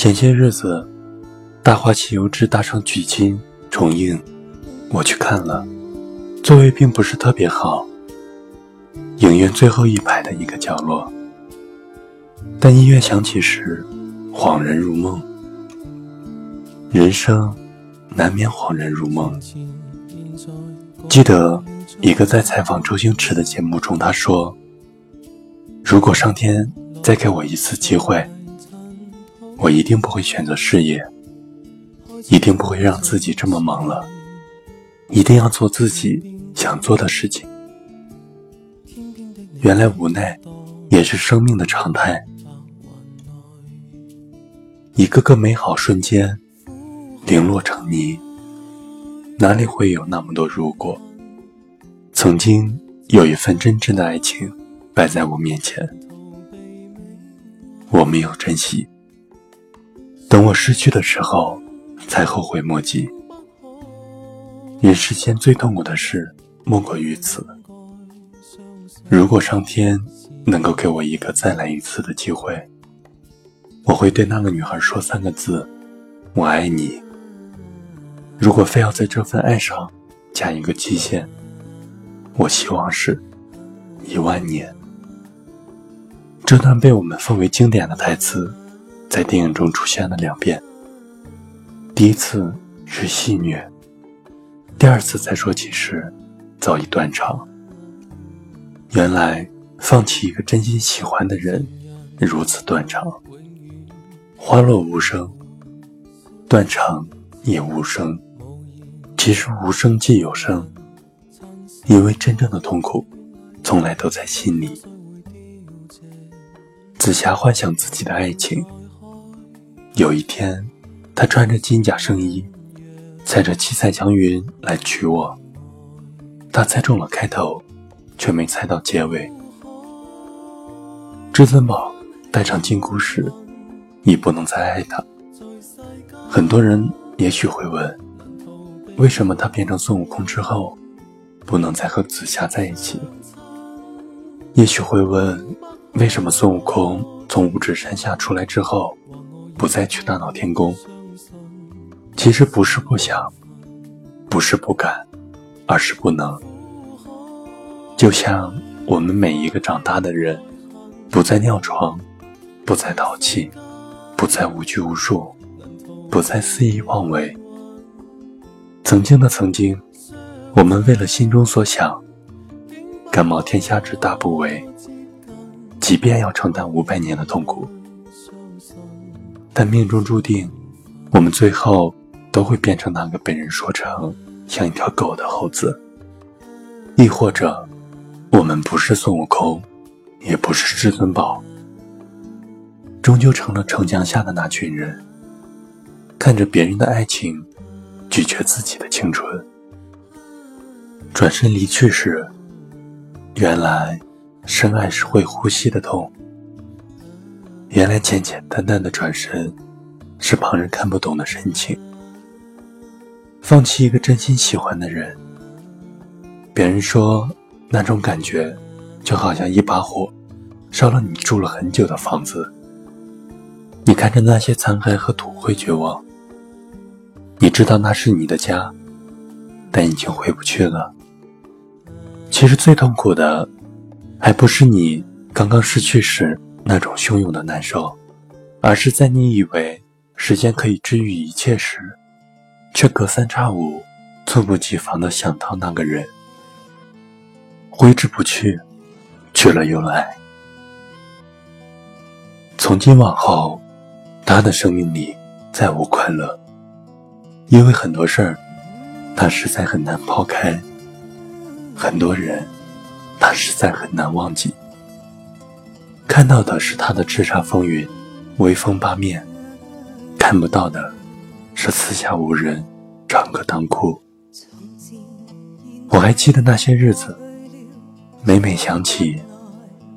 前些日子，《大话西游之大圣取经》重映，我去看了，座位并不是特别好，影院最后一排的一个角落。但音乐响起时，恍然如梦。人生难免恍然如梦。记得一个在采访周星驰的节目中，他说：“如果上天再给我一次机会。”我一定不会选择事业，一定不会让自己这么忙了，一定要做自己想做的事情。原来无奈也是生命的常态，一个个美好瞬间零落成泥，哪里会有那么多如果？曾经有一份真挚的爱情摆在我面前，我没有珍惜。等我失去的时候，才后悔莫及。人世间最痛苦的事，莫过于此。如果上天能够给我一个再来一次的机会，我会对那个女孩说三个字：“我爱你。”如果非要在这份爱上加一个期限，我希望是一万年。这段被我们奉为经典的台词。在电影中出现了两遍。第一次是戏谑，第二次再说起时，早已断肠。原来放弃一个真心喜欢的人，如此断肠。花落无声，断肠也无声。其实无声即有声，因为真正的痛苦，从来都在心里。紫霞幻想自己的爱情。有一天，他穿着金甲圣衣，踩着七彩祥云来娶我。他猜中了开头，却没猜到结尾。至尊宝戴上金箍时，已不能再爱他。很多人也许会问，为什么他变成孙悟空之后，不能再和紫霞在一起？也许会问，为什么孙悟空从五指山下出来之后？不再去大闹天宫，其实不是不想，不是不敢，而是不能。就像我们每一个长大的人，不再尿床，不再淘气，不再无拘无束，不再肆意妄为。曾经的曾经，我们为了心中所想，敢冒天下之大不韪，即便要承担五百年的痛苦。但命中注定，我们最后都会变成那个被人说成像一条狗的猴子，亦或者，我们不是孙悟空，也不是至尊宝，终究成了城墙下的那群人，看着别人的爱情，拒绝自己的青春。转身离去时，原来深爱是会呼吸的痛。原来简简单单的转身，是旁人看不懂的深情。放弃一个真心喜欢的人，别人说那种感觉，就好像一把火，烧了你住了很久的房子。你看着那些残骸和土灰绝望，你知道那是你的家，但已经回不去了。其实最痛苦的，还不是你刚刚失去时。那种汹涌的难受，而是在你以为时间可以治愈一切时，却隔三差五、猝不及防的想到那个人，挥之不去，去了又来。从今往后，他的生命里再无快乐，因为很多事儿，他实在很难抛开；很多人，他实在很难忘记。看到的是他的叱咤风云，威风八面；看不到的是四下无人，长歌当哭。我还记得那些日子，每每想起，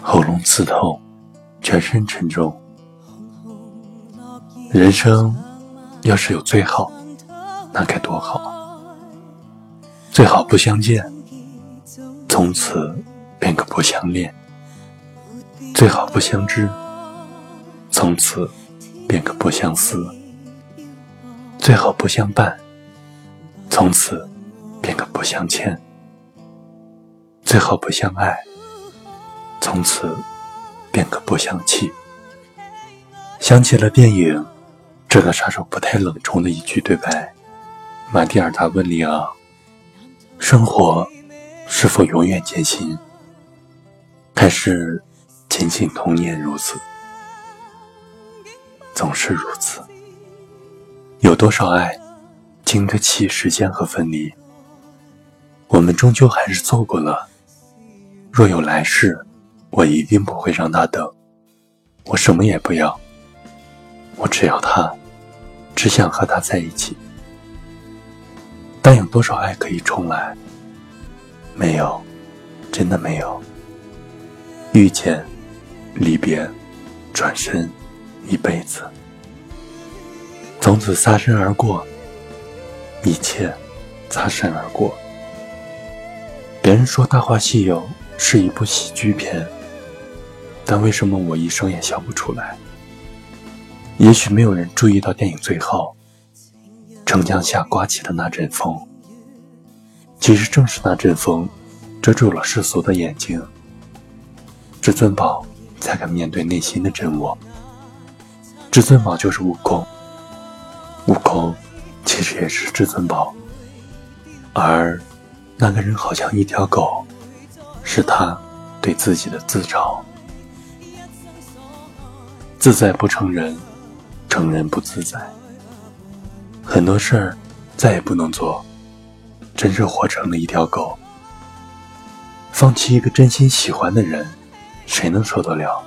喉咙刺痛，全身沉重。人生要是有最好，那该多好！最好不相见，从此便可不相恋。最好不相知，从此便可不相思；最好不相伴，从此便可不相欠；最好不相爱，从此便可不相弃。想起了电影《这个杀手不太冷》中的一句对白：马蒂尔达问里昂：“生活是否永远艰辛？还是仅仅童年如此？总是如此。有多少爱经得起时间和分离？我们终究还是错过了。若有来世，我一定不会让他等。我什么也不要。”我只要他，只想和他在一起。但有多少爱可以重来？没有，真的没有。遇见，离别，转身，一辈子，从此擦身而过，一切擦身而过。别人说《大话西游》是一部喜剧片，但为什么我一声也笑不出来？也许没有人注意到电影最后，城墙下刮起的那阵风。其实正是那阵风，遮住了世俗的眼睛。至尊宝才敢面对内心的真我。至尊宝就是悟空，悟空其实也是至尊宝。而那个人好像一条狗，是他对自己的自嘲。自在不成人。成人不自在，很多事儿再也不能做，真是活成了一条狗。放弃一个真心喜欢的人，谁能受得了？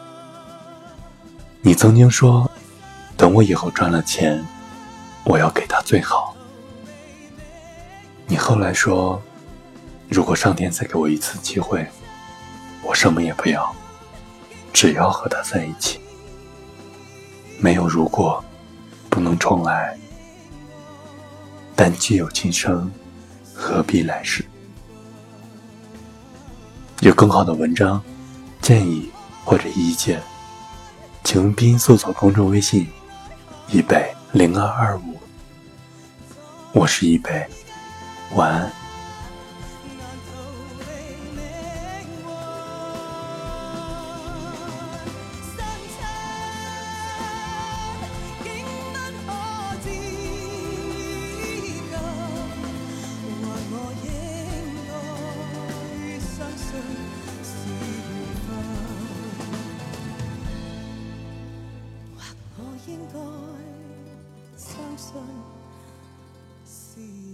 你曾经说，等我以后赚了钱，我要给他最好。你后来说，如果上天再给我一次机会，我什么也不要，只要和他在一起。没有如果，不能重来。但既有今生，何必来世？有更好的文章、建议或者意见，请用拼音搜索公众微信“一北零二二五”。我是一北，晚安。应该相信是缘。